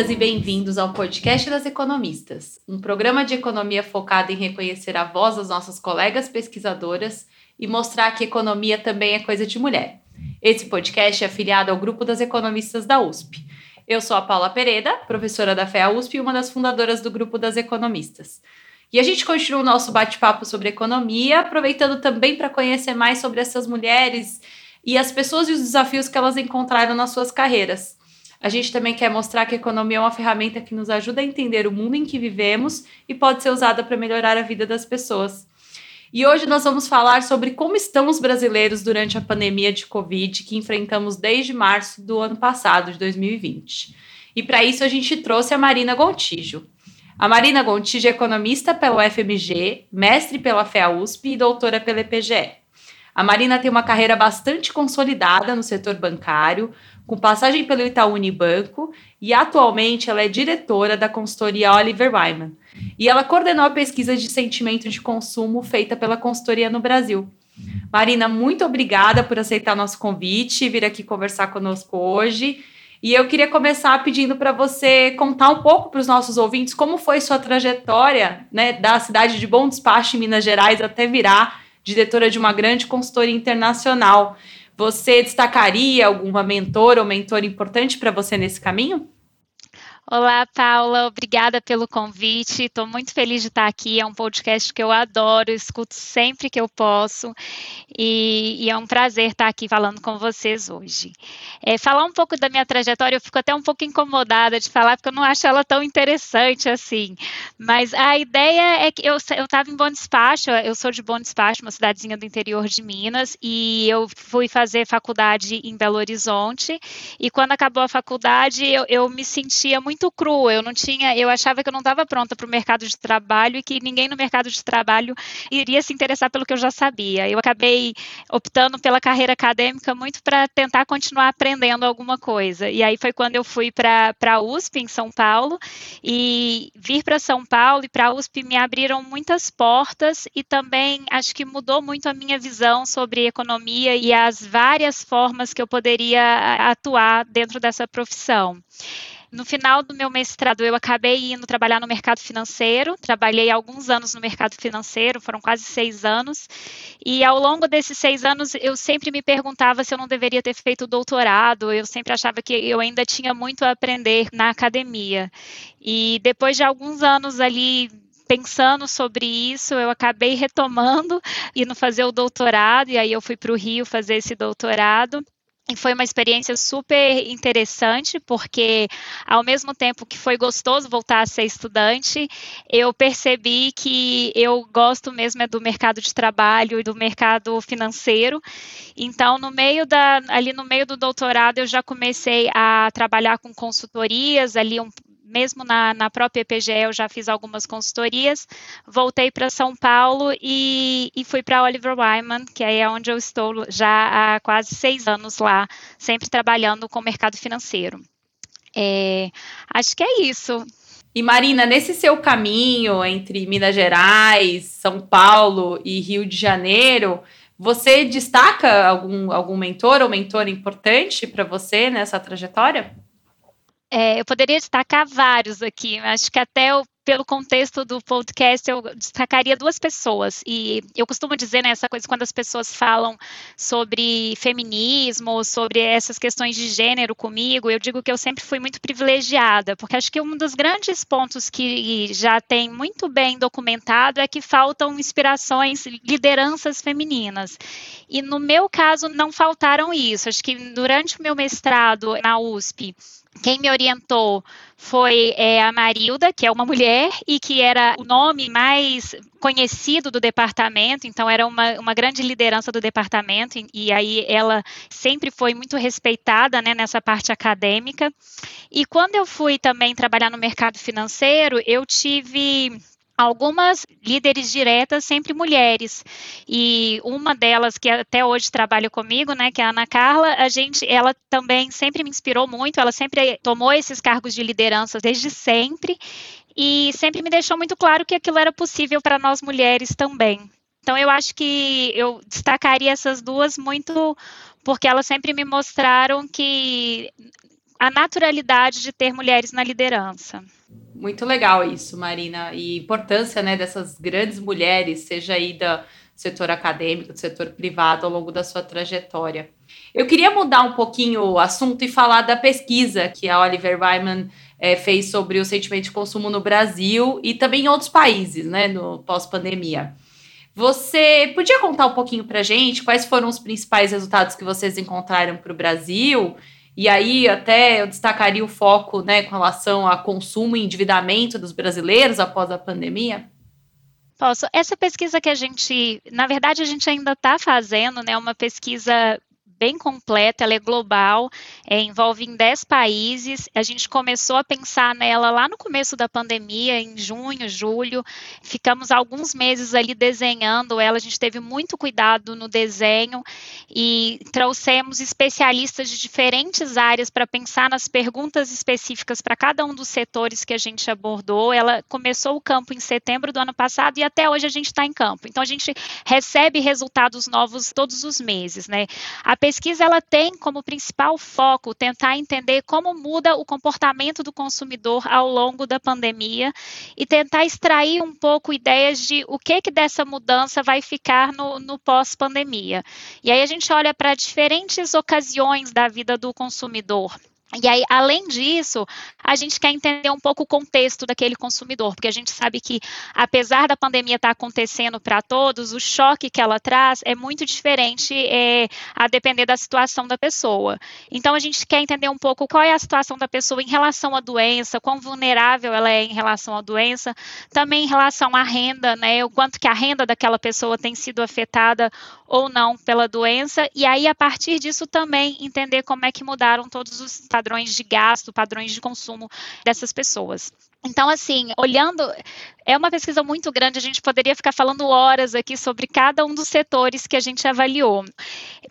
Bem-vindas e bem-vindos ao podcast das economistas, um programa de economia focado em reconhecer a voz das nossas colegas pesquisadoras e mostrar que economia também é coisa de mulher. Esse podcast é afiliado ao grupo das economistas da USP. Eu sou a Paula Pereira, professora da FEA USP e uma das fundadoras do grupo das economistas. E a gente continua o nosso bate-papo sobre economia, aproveitando também para conhecer mais sobre essas mulheres e as pessoas e os desafios que elas encontraram nas suas carreiras. A gente também quer mostrar que a economia é uma ferramenta que nos ajuda a entender o mundo em que vivemos e pode ser usada para melhorar a vida das pessoas. E hoje nós vamos falar sobre como estão os brasileiros durante a pandemia de Covid que enfrentamos desde março do ano passado, de 2020. E para isso a gente trouxe a Marina Gontijo. A Marina Gontijo é economista pela UFMG, mestre pela FEA USP e doutora pela EPGE. A Marina tem uma carreira bastante consolidada no setor bancário, com passagem pelo Itaú Unibanco e atualmente ela é diretora da consultoria Oliver Wyman. E ela coordenou a pesquisa de sentimento de consumo feita pela consultoria no Brasil. Marina, muito obrigada por aceitar nosso convite e vir aqui conversar conosco hoje. E eu queria começar pedindo para você contar um pouco para os nossos ouvintes como foi sua trajetória né, da cidade de Bom Despacho, em Minas Gerais, até virar diretora de uma grande consultoria internacional. Você destacaria alguma mentora ou mentor importante para você nesse caminho? Olá, Paula, obrigada pelo convite. Estou muito feliz de estar aqui. É um podcast que eu adoro, escuto sempre que eu posso e, e é um prazer estar aqui falando com vocês hoje. É, falar um pouco da minha trajetória, eu fico até um pouco incomodada de falar, porque eu não acho ela tão interessante assim. Mas a ideia é que eu estava em Bom Despacho, eu sou de Bom Despacho, uma cidadezinha do interior de Minas, e eu fui fazer faculdade em Belo Horizonte. E quando acabou a faculdade, eu, eu me sentia muito muito crua. Eu não tinha, eu achava que eu não estava pronta para o mercado de trabalho e que ninguém no mercado de trabalho iria se interessar pelo que eu já sabia. Eu acabei optando pela carreira acadêmica muito para tentar continuar aprendendo alguma coisa. E aí foi quando eu fui para a USP em São Paulo e vir para São Paulo e para a USP me abriram muitas portas e também acho que mudou muito a minha visão sobre economia e as várias formas que eu poderia atuar dentro dessa profissão. No final do meu mestrado, eu acabei indo trabalhar no mercado financeiro. Trabalhei alguns anos no mercado financeiro, foram quase seis anos. E ao longo desses seis anos, eu sempre me perguntava se eu não deveria ter feito doutorado. Eu sempre achava que eu ainda tinha muito a aprender na academia. E depois de alguns anos ali pensando sobre isso, eu acabei retomando, indo fazer o doutorado, e aí eu fui para o Rio fazer esse doutorado. E foi uma experiência super interessante, porque ao mesmo tempo que foi gostoso voltar a ser estudante, eu percebi que eu gosto mesmo é do mercado de trabalho e do mercado financeiro. Então, no meio da, ali no meio do doutorado, eu já comecei a trabalhar com consultorias, ali um, mesmo na, na própria EPGE eu já fiz algumas consultorias, voltei para São Paulo e, e fui para Oliver Wyman, que é onde eu estou já há quase seis anos lá, sempre trabalhando com o mercado financeiro. É, acho que é isso. E Marina, nesse seu caminho entre Minas Gerais, São Paulo e Rio de Janeiro, você destaca algum, algum mentor ou mentora importante para você nessa trajetória? É, eu poderia destacar vários aqui, acho que até o, pelo contexto do podcast eu destacaria duas pessoas. E eu costumo dizer nessa né, coisa quando as pessoas falam sobre feminismo, sobre essas questões de gênero comigo, eu digo que eu sempre fui muito privilegiada, porque acho que um dos grandes pontos que já tem muito bem documentado é que faltam inspirações, lideranças femininas. E no meu caso não faltaram isso. Acho que durante o meu mestrado na USP, quem me orientou foi é, a Marilda, que é uma mulher e que era o nome mais conhecido do departamento, então era uma, uma grande liderança do departamento, e, e aí ela sempre foi muito respeitada né, nessa parte acadêmica. E quando eu fui também trabalhar no mercado financeiro, eu tive algumas líderes diretas sempre mulheres e uma delas que até hoje trabalha comigo, né, que é a Ana Carla, a gente, ela também sempre me inspirou muito, ela sempre tomou esses cargos de liderança desde sempre e sempre me deixou muito claro que aquilo era possível para nós mulheres também. Então eu acho que eu destacaria essas duas muito porque elas sempre me mostraram que a naturalidade de ter mulheres na liderança. Muito legal isso, Marina. E importância né, dessas grandes mulheres, seja aí do setor acadêmico, do setor privado, ao longo da sua trajetória. Eu queria mudar um pouquinho o assunto e falar da pesquisa que a Oliver Wyman é, fez sobre o sentimento de consumo no Brasil e também em outros países, né, no pós-pandemia. Você podia contar um pouquinho para gente quais foram os principais resultados que vocês encontraram para o Brasil? E aí, até eu destacaria o foco né, com relação a consumo e endividamento dos brasileiros após a pandemia. Posso. Essa pesquisa que a gente, na verdade, a gente ainda está fazendo, né, uma pesquisa bem completa, ela é global, é, envolve em 10 países. A gente começou a pensar nela lá no começo da pandemia, em junho, julho. Ficamos alguns meses ali desenhando ela, a gente teve muito cuidado no desenho e trouxemos especialistas de diferentes áreas para pensar nas perguntas específicas para cada um dos setores que a gente abordou. Ela começou o campo em setembro do ano passado e até hoje a gente está em campo. Então a gente recebe resultados novos todos os meses, né? A pesquisa ela tem como principal foco tentar entender como muda o comportamento do consumidor ao longo da pandemia e tentar extrair um pouco ideias de o que que dessa mudança vai ficar no, no pós-pandemia. E aí a gente olha para diferentes ocasiões da vida do consumidor. E aí, além disso, a gente quer entender um pouco o contexto daquele consumidor, porque a gente sabe que, apesar da pandemia estar acontecendo para todos, o choque que ela traz é muito diferente é, a depender da situação da pessoa. Então, a gente quer entender um pouco qual é a situação da pessoa em relação à doença, quão vulnerável ela é em relação à doença, também em relação à renda, né, o quanto que a renda daquela pessoa tem sido afetada ou não pela doença, e aí, a partir disso, também entender como é que mudaram todos os padrões de gasto, padrões de consumo dessas pessoas. Então, assim, olhando, é uma pesquisa muito grande, a gente poderia ficar falando horas aqui sobre cada um dos setores que a gente avaliou.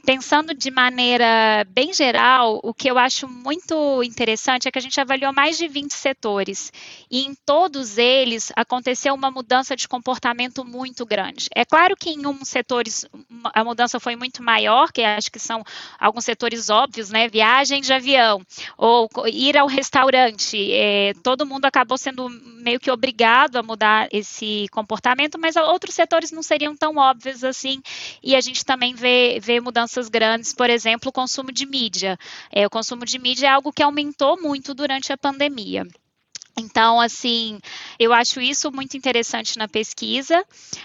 Pensando de maneira bem geral, o que eu acho muito interessante é que a gente avaliou mais de 20 setores e em todos eles aconteceu uma mudança de comportamento muito grande. É claro que em um setores a mudança foi muito maior, que acho que são alguns setores óbvios, né? Viagem de avião ou ir ao restaurante. É, todo mundo acabou sendo meio que obrigado a mudar esse comportamento, mas outros setores não seriam tão óbvios assim, e a gente também vê, vê mudanças grandes, por exemplo, o consumo de mídia. É, o consumo de mídia é algo que aumentou muito durante a pandemia. Então, assim, eu acho isso muito interessante na pesquisa.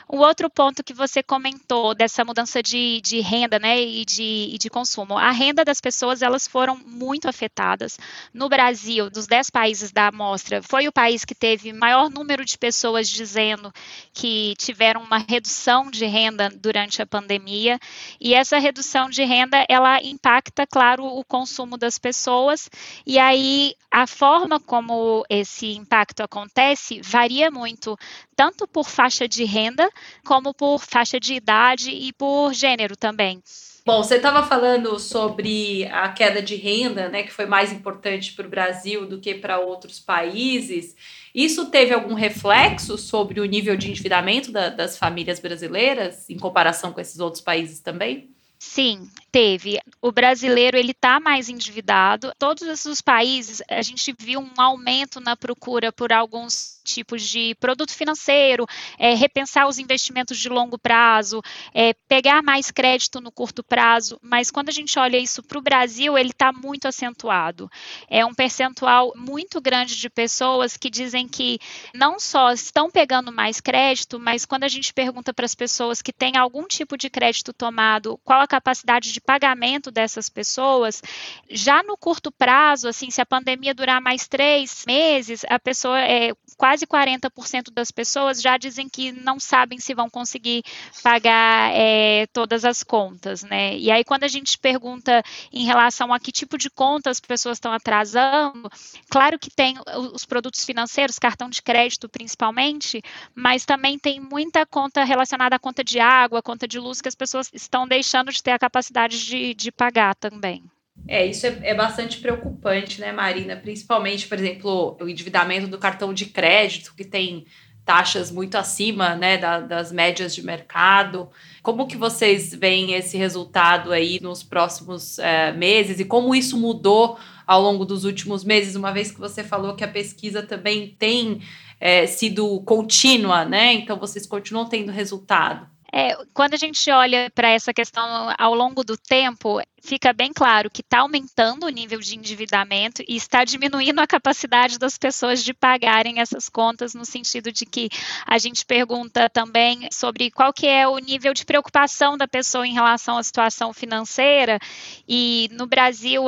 O outro ponto que você comentou dessa mudança de, de renda, né, e de, e de consumo. A renda das pessoas, elas foram muito afetadas. No Brasil, dos 10 países da amostra, foi o país que teve maior número de pessoas dizendo que tiveram uma redução de renda durante a pandemia. E essa redução de renda, ela impacta, claro, o consumo das pessoas. E aí, a forma como esse esse impacto acontece varia muito, tanto por faixa de renda, como por faixa de idade e por gênero também. Bom, você estava falando sobre a queda de renda, né, que foi mais importante para o Brasil do que para outros países. Isso teve algum reflexo sobre o nível de endividamento da, das famílias brasileiras em comparação com esses outros países também? Sim, teve. O brasileiro ele está mais endividado. Todos esses países a gente viu um aumento na procura por alguns tipos de produto financeiro, é, repensar os investimentos de longo prazo, é, pegar mais crédito no curto prazo. Mas quando a gente olha isso para o Brasil, ele está muito acentuado. É um percentual muito grande de pessoas que dizem que não só estão pegando mais crédito, mas quando a gente pergunta para as pessoas que têm algum tipo de crédito tomado, qual a capacidade de pagamento dessas pessoas, já no curto prazo, assim, se a pandemia durar mais três meses, a pessoa é quase 40% das pessoas já dizem que não sabem se vão conseguir pagar é, todas as contas, né? E aí, quando a gente pergunta em relação a que tipo de contas as pessoas estão atrasando, claro que tem os produtos financeiros, cartão de crédito principalmente, mas também tem muita conta relacionada à conta de água, conta de luz, que as pessoas estão deixando de ter a capacidade de, de pagar também. É, isso é, é, bastante preocupante, né, Marina? Principalmente, por exemplo, o endividamento do cartão de crédito, que tem taxas muito acima né, da, das médias de mercado. Como que vocês veem esse resultado aí nos próximos é, meses e como isso mudou ao longo dos últimos meses, uma vez que você falou que a pesquisa também tem é, sido contínua, né? Então vocês continuam tendo resultado. É, quando a gente olha para essa questão ao longo do tempo, fica bem claro que está aumentando o nível de endividamento e está diminuindo a capacidade das pessoas de pagarem essas contas, no sentido de que a gente pergunta também sobre qual que é o nível de preocupação da pessoa em relação à situação financeira. E no Brasil,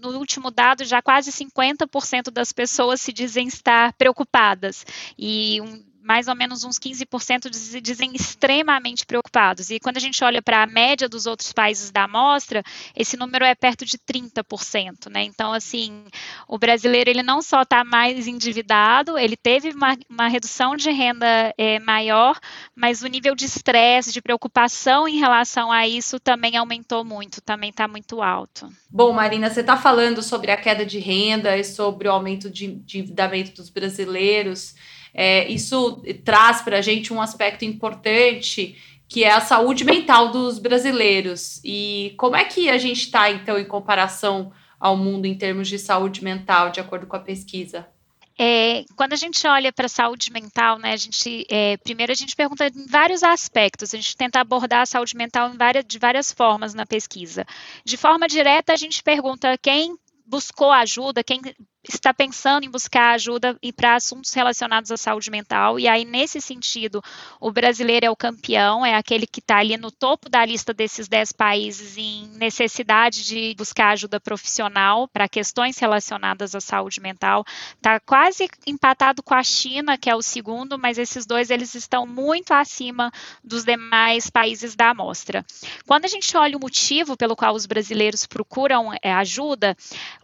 no último dado, já quase 50% das pessoas se dizem estar preocupadas. E um mais ou menos uns 15% dizem extremamente preocupados. E quando a gente olha para a média dos outros países da amostra, esse número é perto de 30%, né? Então, assim, o brasileiro ele não só está mais endividado, ele teve uma, uma redução de renda é, maior, mas o nível de estresse, de preocupação em relação a isso também aumentou muito, também está muito alto. Bom, Marina, você está falando sobre a queda de renda e sobre o aumento de endividamento dos brasileiros. É, isso traz para a gente um aspecto importante que é a saúde mental dos brasileiros. E como é que a gente está, então, em comparação ao mundo em termos de saúde mental, de acordo com a pesquisa? É, quando a gente olha para a saúde mental, né, a gente, é, primeiro a gente pergunta em vários aspectos, a gente tenta abordar a saúde mental várias, de várias formas na pesquisa. De forma direta, a gente pergunta quem buscou ajuda, quem está pensando em buscar ajuda para assuntos relacionados à saúde mental. E aí, nesse sentido, o brasileiro é o campeão, é aquele que está ali no topo da lista desses 10 países em necessidade de buscar ajuda profissional para questões relacionadas à saúde mental. Está quase empatado com a China, que é o segundo, mas esses dois eles estão muito acima dos demais países da amostra. Quando a gente olha o motivo pelo qual os brasileiros procuram é, ajuda,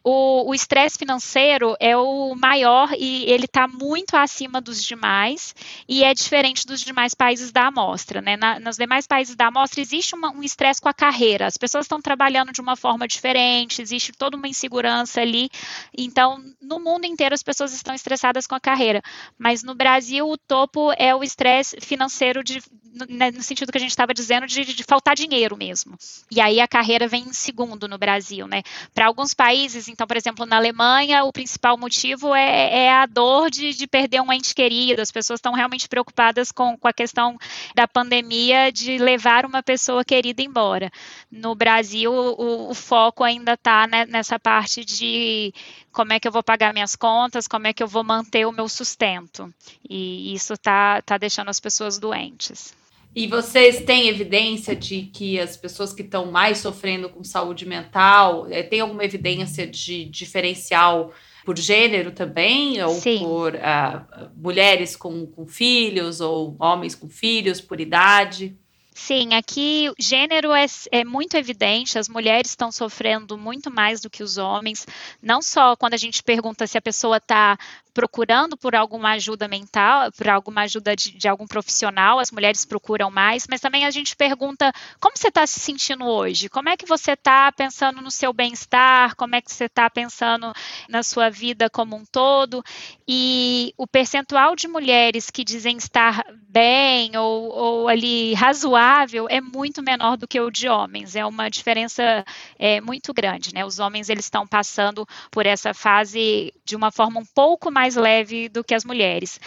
o estresse financeiro brasileiro é o maior e ele está muito acima dos demais e é diferente dos demais países da amostra. Né? Na, nos demais países da amostra existe uma, um estresse com a carreira, as pessoas estão trabalhando de uma forma diferente, existe toda uma insegurança ali. Então, no mundo inteiro as pessoas estão estressadas com a carreira, mas no Brasil o topo é o estresse financeiro de, no, né, no, sentido que a gente estava dizendo de, de, faltar dinheiro mesmo. E aí a carreira vem em segundo no Brasil, né? Para alguns países, então, por exemplo, na Alemanha, o principal motivo é, é a dor de, de, perder um ente querido. As pessoas estão realmente preocupadas com, com a questão da pandemia de levar uma pessoa querida embora. No Brasil, o, o foco ainda está né, nessa parte de como é que eu vou pagar minhas contas, como é que eu vou manter o meu sustento. E isso está tá deixando as pessoas doentes. E vocês têm evidência de que as pessoas que estão mais sofrendo com saúde mental, é, tem alguma evidência de diferencial por gênero também? Ou Sim. por uh, mulheres com, com filhos, ou homens com filhos, por idade? Sim, aqui gênero é, é, muito evidente, as mulheres estão sofrendo muito mais do que os homens, não só quando a gente pergunta se a pessoa está procurando por alguma ajuda mental, por alguma ajuda de, de algum profissional, as mulheres procuram mais, mas também a gente pergunta como você está se sentindo hoje, como é que você está pensando no seu bem-estar, como é que você está pensando na sua vida como um todo, e o percentual de mulheres que dizem estar bem ou, ou ali razoável é muito menor do que o de homens, é uma diferença é, muito grande, né? Os homens eles estão passando por essa fase de uma forma um pouco mais leve do que as mulheres.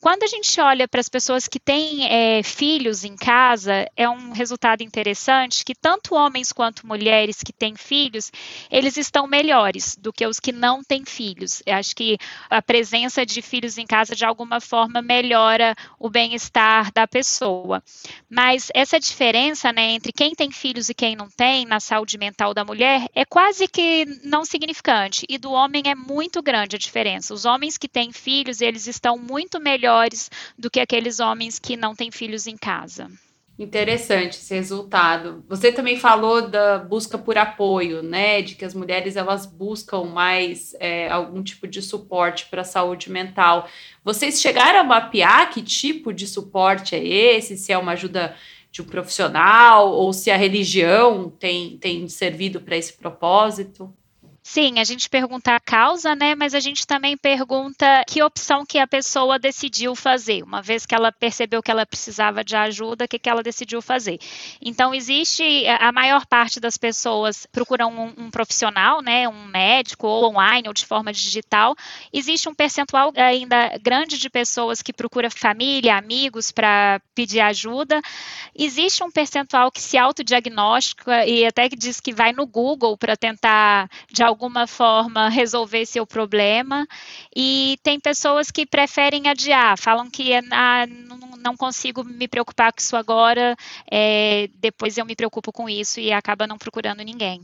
Quando a gente olha para as pessoas que têm é, filhos em casa, é um resultado interessante que tanto homens quanto mulheres que têm filhos, eles estão melhores do que os que não têm filhos. Eu acho que a presença de filhos em casa, de alguma forma, melhora o bem-estar da pessoa. Mas essa diferença né, entre quem tem filhos e quem não tem na saúde mental da mulher é quase que não significante. E do homem é muito grande a diferença. Os homens que têm filhos, eles estão muito melhores melhores do que aqueles homens que não têm filhos em casa. Interessante esse resultado. Você também falou da busca por apoio, né? De que as mulheres elas buscam mais é, algum tipo de suporte para a saúde mental. Vocês chegaram a mapear que tipo de suporte é esse? Se é uma ajuda de um profissional ou se a religião tem, tem servido para esse propósito? Sim, a gente pergunta a causa, né? Mas a gente também pergunta que opção que a pessoa decidiu fazer. Uma vez que ela percebeu que ela precisava de ajuda, o que, que ela decidiu fazer. Então, existe a maior parte das pessoas procuram um, um profissional, né? Um médico, ou online, ou de forma digital. Existe um percentual ainda grande de pessoas que procura família, amigos para pedir ajuda. Existe um percentual que se autodiagnostica e até que diz que vai no Google para tentar de alguma forma resolver seu problema. E tem pessoas que preferem adiar, falam que ah, não consigo me preocupar com isso agora, é, depois eu me preocupo com isso e acaba não procurando ninguém.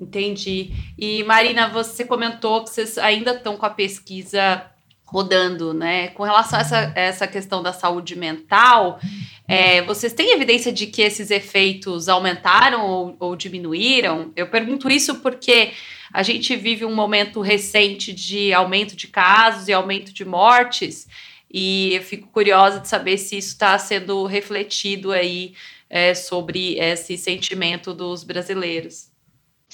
Entendi. E Marina, você comentou que vocês ainda estão com a pesquisa rodando, né? Com relação a essa, essa questão da saúde mental, é, vocês têm evidência de que esses efeitos aumentaram ou, ou diminuíram? Eu pergunto isso porque a gente vive um momento recente de aumento de casos e aumento de mortes, e eu fico curiosa de saber se isso está sendo refletido aí é, sobre esse sentimento dos brasileiros.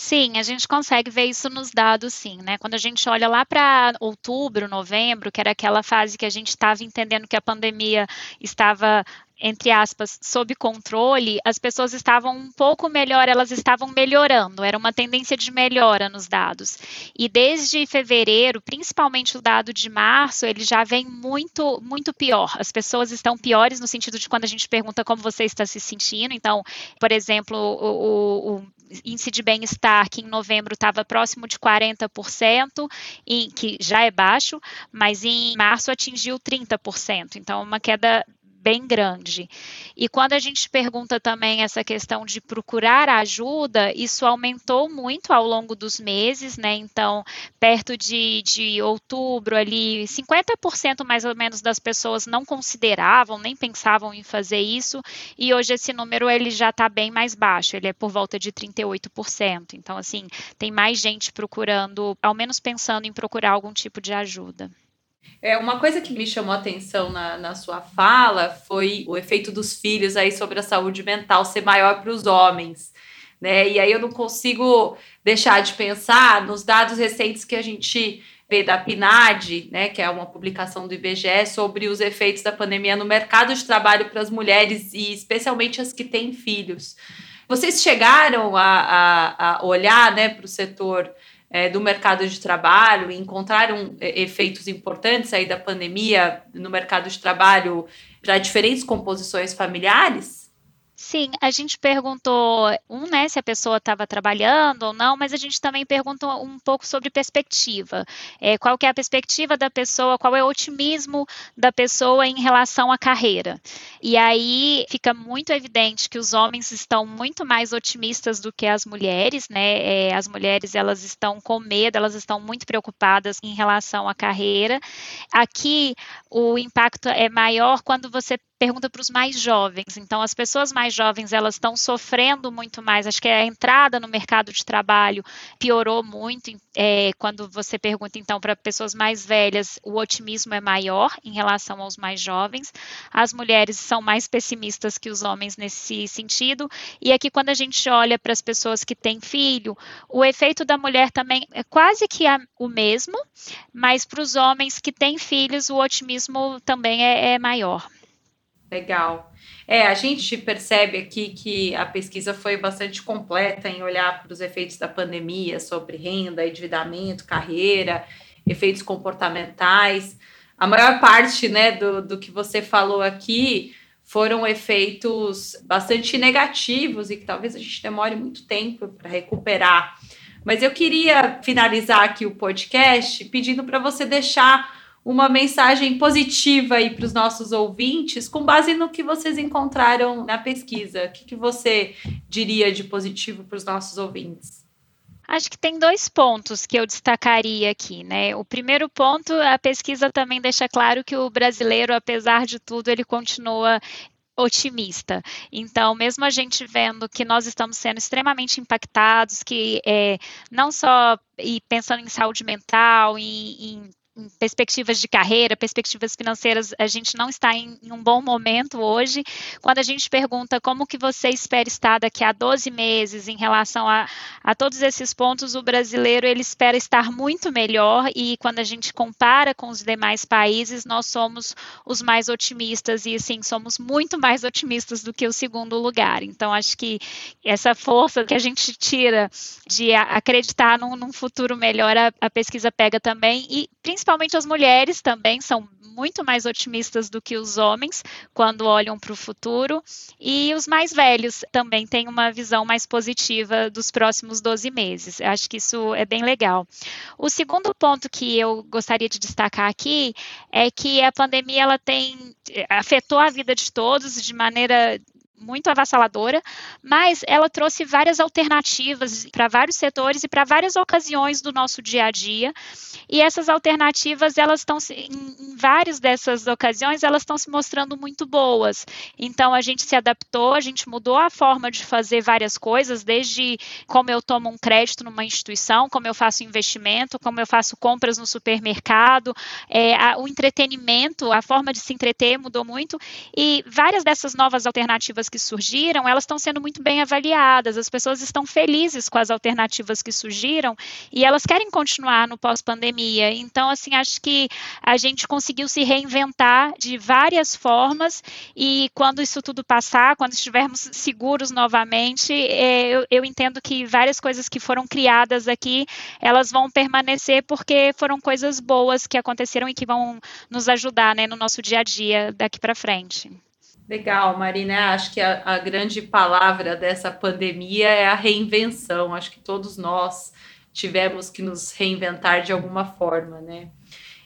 Sim, a gente consegue ver isso nos dados, sim, né? Quando a gente olha lá para outubro, novembro, que era aquela fase que a gente estava entendendo que a pandemia estava entre aspas, sob controle, as pessoas estavam um pouco melhor, elas estavam melhorando, era uma tendência de melhora nos dados. E desde fevereiro, principalmente o dado de março, ele já vem muito, muito pior. As pessoas estão piores no sentido de quando a gente pergunta como você está se sentindo. Então, por exemplo, o, o índice de bem-estar, que em novembro estava próximo de 40%, em, que já é baixo, mas em março atingiu 30%. Então, uma queda bem grande. E quando a gente pergunta também essa questão de procurar ajuda, isso aumentou muito ao longo dos meses, né? Então, perto de, de outubro ali, 50% mais ou menos das pessoas não consideravam, nem pensavam em fazer isso, e hoje esse número ele já está bem mais baixo, ele é por volta de 38%. Então, assim, tem mais gente procurando, ao menos pensando em procurar algum tipo de ajuda. É, uma coisa que me chamou a atenção na, na sua fala foi o efeito dos filhos aí sobre a saúde mental ser maior para os homens. Né? E aí eu não consigo deixar de pensar nos dados recentes que a gente vê da PNAD, né, que é uma publicação do IBGE, sobre os efeitos da pandemia no mercado de trabalho para as mulheres e especialmente as que têm filhos. Vocês chegaram a, a, a olhar né, para o setor é, do mercado de trabalho e encontraram é, efeitos importantes aí da pandemia no mercado de trabalho para diferentes composições familiares? Sim, a gente perguntou, um, né, se a pessoa estava trabalhando ou não, mas a gente também pergunta um pouco sobre perspectiva. É, qual que é a perspectiva da pessoa, qual é o otimismo da pessoa em relação à carreira. E aí fica muito evidente que os homens estão muito mais otimistas do que as mulheres, né? É, as mulheres, elas estão com medo, elas estão muito preocupadas em relação à carreira. Aqui, o impacto é maior quando você pergunta para os mais jovens. Então, as pessoas mais jovens elas estão sofrendo muito mais. Acho que a entrada no mercado de trabalho piorou muito. É, quando você pergunta então para pessoas mais velhas, o otimismo é maior em relação aos mais jovens. As mulheres são mais pessimistas que os homens nesse sentido. E aqui quando a gente olha para as pessoas que têm filho, o efeito da mulher também é quase que o mesmo, mas para os homens que têm filhos, o otimismo também é, é maior. Legal. É, a gente percebe aqui que a pesquisa foi bastante completa em olhar para os efeitos da pandemia sobre renda, endividamento, carreira, efeitos comportamentais. A maior parte né, do, do que você falou aqui foram efeitos bastante negativos e que talvez a gente demore muito tempo para recuperar. Mas eu queria finalizar aqui o podcast pedindo para você deixar uma mensagem positiva aí para os nossos ouvintes, com base no que vocês encontraram na pesquisa. O que, que você diria de positivo para os nossos ouvintes? Acho que tem dois pontos que eu destacaria aqui, né? O primeiro ponto, a pesquisa também deixa claro que o brasileiro, apesar de tudo, ele continua otimista. Então, mesmo a gente vendo que nós estamos sendo extremamente impactados, que é, não só e pensando em saúde mental, em, em perspectivas de carreira, perspectivas financeiras, a gente não está em, em, um bom momento hoje. Quando a gente pergunta como que você espera estar daqui a 12 meses em relação a, a todos esses pontos, o brasileiro ele espera estar muito melhor e quando a gente compara com os demais países, nós somos os mais otimistas e sim, somos muito mais otimistas do que o segundo lugar. Então, acho que essa força que a gente tira de acreditar num, num futuro melhor, a, a pesquisa pega também e principalmente as mulheres também são muito mais otimistas do que os homens quando olham para o futuro, e os mais velhos também têm uma visão mais positiva dos próximos 12 meses. Acho que isso é bem legal. O segundo ponto que eu gostaria de destacar aqui é que a pandemia ela tem afetou a vida de todos de maneira muito avassaladora, mas ela trouxe várias alternativas para vários setores e para várias ocasiões do nosso dia a dia. E essas alternativas, elas estão em, várias dessas ocasiões, elas estão se mostrando muito boas. Então a gente se adaptou, a gente mudou a forma de fazer várias coisas, desde como eu tomo um crédito numa instituição, como eu faço investimento, como eu faço compras no supermercado, é, a, o entretenimento, a forma de se entreter mudou muito e várias dessas novas alternativas que surgiram, elas estão sendo muito bem avaliadas, as pessoas estão felizes com as alternativas que surgiram e elas querem continuar no pós-pandemia. Então, assim, acho que a gente conseguiu se reinventar de várias formas e quando isso tudo passar, quando estivermos seguros novamente, é, eu, eu entendo que várias coisas que foram criadas aqui, elas vão permanecer porque foram coisas boas que aconteceram e que vão nos ajudar né, no nosso dia a dia daqui para frente. Legal, Marina. Acho que a, a, grande palavra dessa pandemia é a reinvenção. Acho que todos nós tivemos que nos reinventar de alguma forma, né?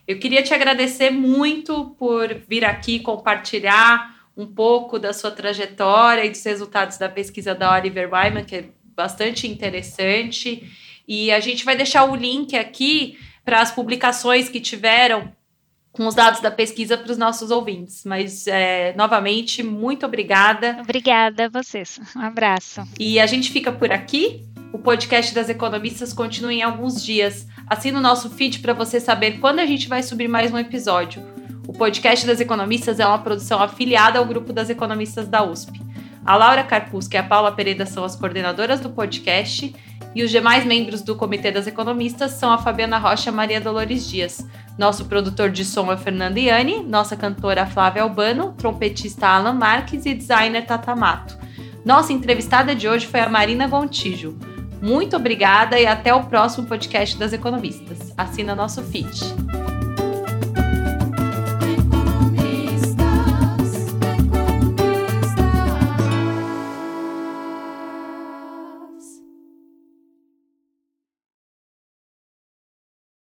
Eu queria te agradecer muito por vir aqui compartilhar um pouco da sua trajetória e dos resultados da pesquisa da Oliver Wyman, que é bastante interessante. E a gente vai deixar o link aqui para as publicações que tiveram com os dados da pesquisa para os nossos ouvintes. Mas, é, novamente, muito obrigada. Obrigada a vocês. Um abraço. E a gente fica por aqui. O podcast das economistas continua em alguns dias. Assina o nosso feed para você saber quando a gente vai subir mais um episódio. O podcast das economistas é uma produção afiliada ao grupo das economistas da USP. A Laura Carpusca e a Paula Pereira são as coordenadoras do podcast e os demais membros do Comitê das Economistas são a Fabiana Rocha e a Maria Dolores Dias. Nosso produtor de som é Fernando Iani, nossa cantora Flávia Albano, trompetista Alan Marques e designer Tata Mato. Nossa entrevistada de hoje foi a Marina Gontijo. Muito obrigada e até o próximo podcast das economistas. Assina nosso feed.